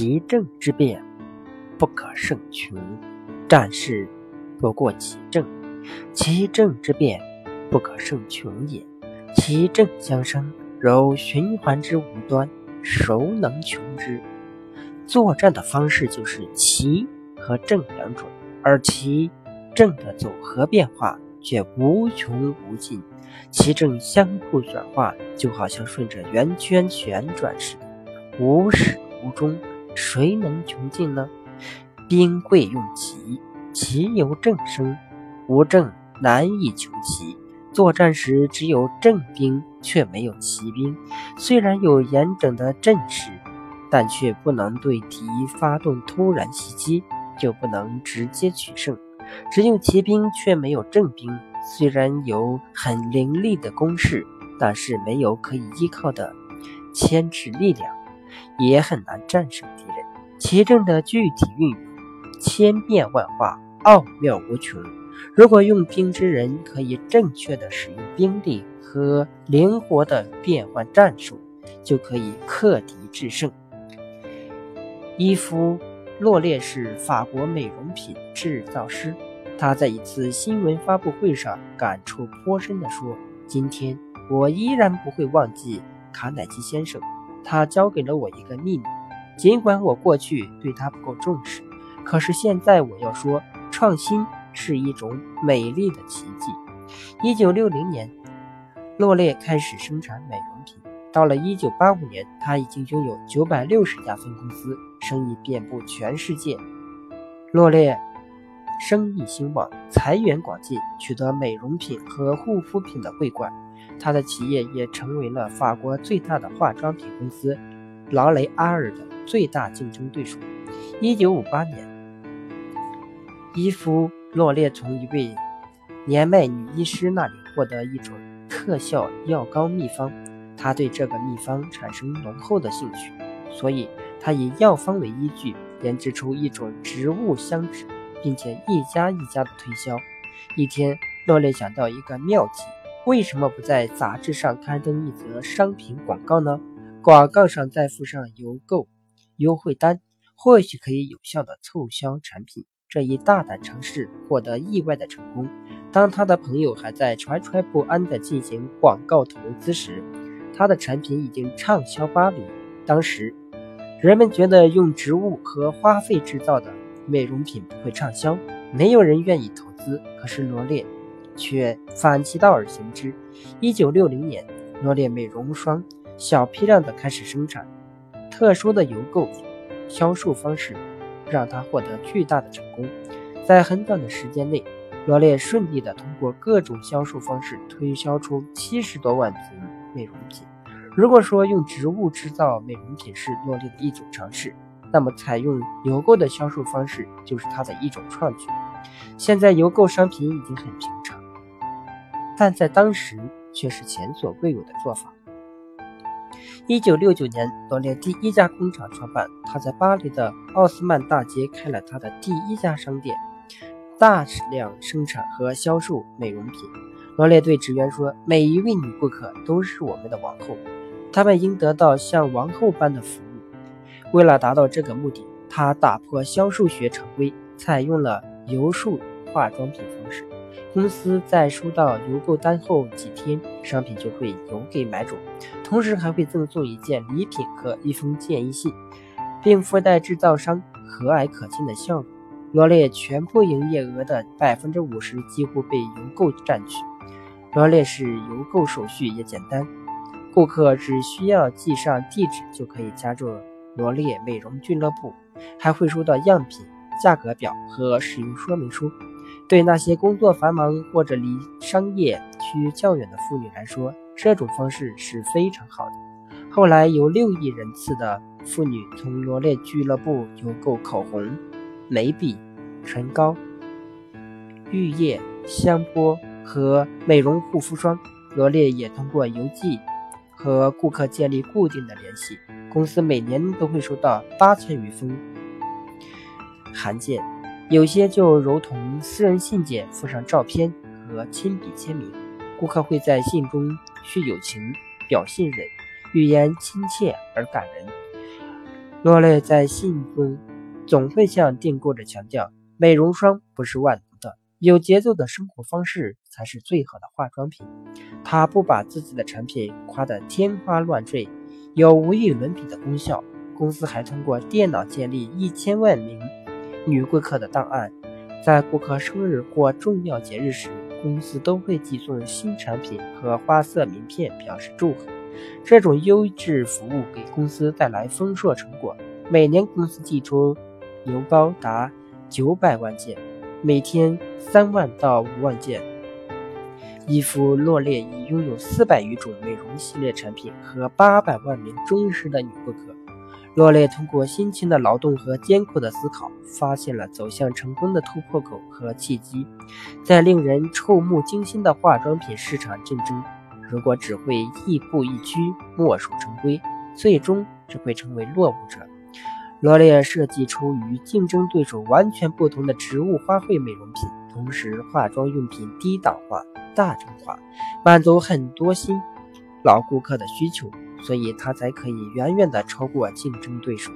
其政之变，不可胜穷；战事不过其政，其政之变，不可胜穷也。其政相生，柔循环之无端，孰能穷之？作战的方式就是奇和正两种，而其正的组合变化却无穷无尽，其正相互转化，就好像顺着圆圈旋转似的，无始无终。谁能穷尽呢？兵贵用奇，奇由正生，无正难以求奇。作战时只有正兵，却没有骑兵。虽然有严整的阵势，但却不能对敌发动突然袭击，就不能直接取胜。只有骑兵，却没有正兵。虽然有很凌厉的攻势，但是没有可以依靠的牵制力量。也很难战胜敌人。其政的具体运用千变万化，奥妙无穷。如果用兵之人可以正确的使用兵力和灵活的变换战术，就可以克敌制胜。伊夫·洛列是法国美容品制造师，他在一次新闻发布会上感触颇深地说：“今天我依然不会忘记卡耐基先生。”他教给了我一个秘密，尽管我过去对他不够重视，可是现在我要说，创新是一种美丽的奇迹。一九六零年，洛列开始生产美容品，到了一九八五年，他已经拥有九百六十家分公司，生意遍布全世界。洛列生意兴旺，财源广进，取得美容品和护肤品的桂冠。他的企业也成为了法国最大的化妆品公司劳雷阿尔的最大竞争对手。一九五八年，伊夫·洛列从一位年迈女医师那里获得一种特效药膏秘方，他对这个秘方产生浓厚的兴趣，所以他以药方为依据研制出一种植物香脂，并且一家一家的推销。一天，洛列想到一个妙计。为什么不在杂志上刊登一则商品广告呢？广告上再附上邮购优惠单，或许可以有效的促销产品。这一大胆尝试获得意外的成功。当他的朋友还在惴惴不安地进行广告投资时，他的产品已经畅销巴黎。当时，人们觉得用植物和花卉制造的美容品不会畅销，没有人愿意投资。可是罗列。却反其道而行之。一九六零年，罗列美容霜小批量的开始生产，特殊的邮购销售方式让他获得巨大的成功。在很短的时间内，罗列顺利的通过各种销售方式推销出七十多万瓶美容品。如果说用植物制造美容品是罗列的一种尝试，那么采用邮购的销售方式就是他的一种创举。现在邮购商品已经很平。但在当时却是前所未有的做法。一九六九年，罗列第一家工厂创办，他在巴黎的奥斯曼大街开了他的第一家商店，大量生产和销售美容品。罗列对职员说：“每一位女顾客都是我们的王后，她们应得到像王后般的服务。”为了达到这个目的，他打破销售学常规，采用了油术化妆品方式。公司在收到邮购单后几天，商品就会邮给买主，同时还会赠送一件礼品和一封建议信，并附带制造商和蔼可亲的笑容。罗列全部营业额的百分之五十几乎被邮购占据。罗列是邮购手续也简单，顾客只需要记上地址就可以加入罗列美容俱乐部，还会收到样品、价格表和使用说明书。对那些工作繁忙或者离商业区较远的妇女来说，这种方式是非常好的。后来有六亿人次的妇女从罗列俱乐部邮购口红、眉笔、唇膏、浴液、香波和美容护肤霜。罗列也通过邮寄和顾客建立固定的联系。公司每年都会收到八千余封函件。有些就如同私人信件，附上照片和亲笔签名。顾客会在信中叙友情、表信任，语言亲切而感人。洛蕾在信中总会向订购者强调，美容霜不是万能的，有节奏的生活方式才是最好的化妆品。他不把自己的产品夸得天花乱坠，有无与伦比的功效。公司还通过电脑建立一千万名女顾客的档案，在顾客生日或重要节日时，公司都会寄送新产品和花色名片表示祝贺。这种优质服务给公司带来丰硕成果，每年公司寄出邮包达九百万件，每天三万到五万件。伊芙洛列已拥有四百余种美容系列产品和八百万名忠实的女顾客。罗列通过辛勤的劳动和艰苦的思考，发现了走向成功的突破口和契机。在令人触目惊心的化妆品市场竞争，如果只会亦步亦趋、墨守成规，最终只会成为落伍者。罗列设计出与竞争对手完全不同的植物花卉美容品，同时化妆用品低档化、大众化，满足很多新老顾客的需求。所以，他才可以远远的超过竞争对手。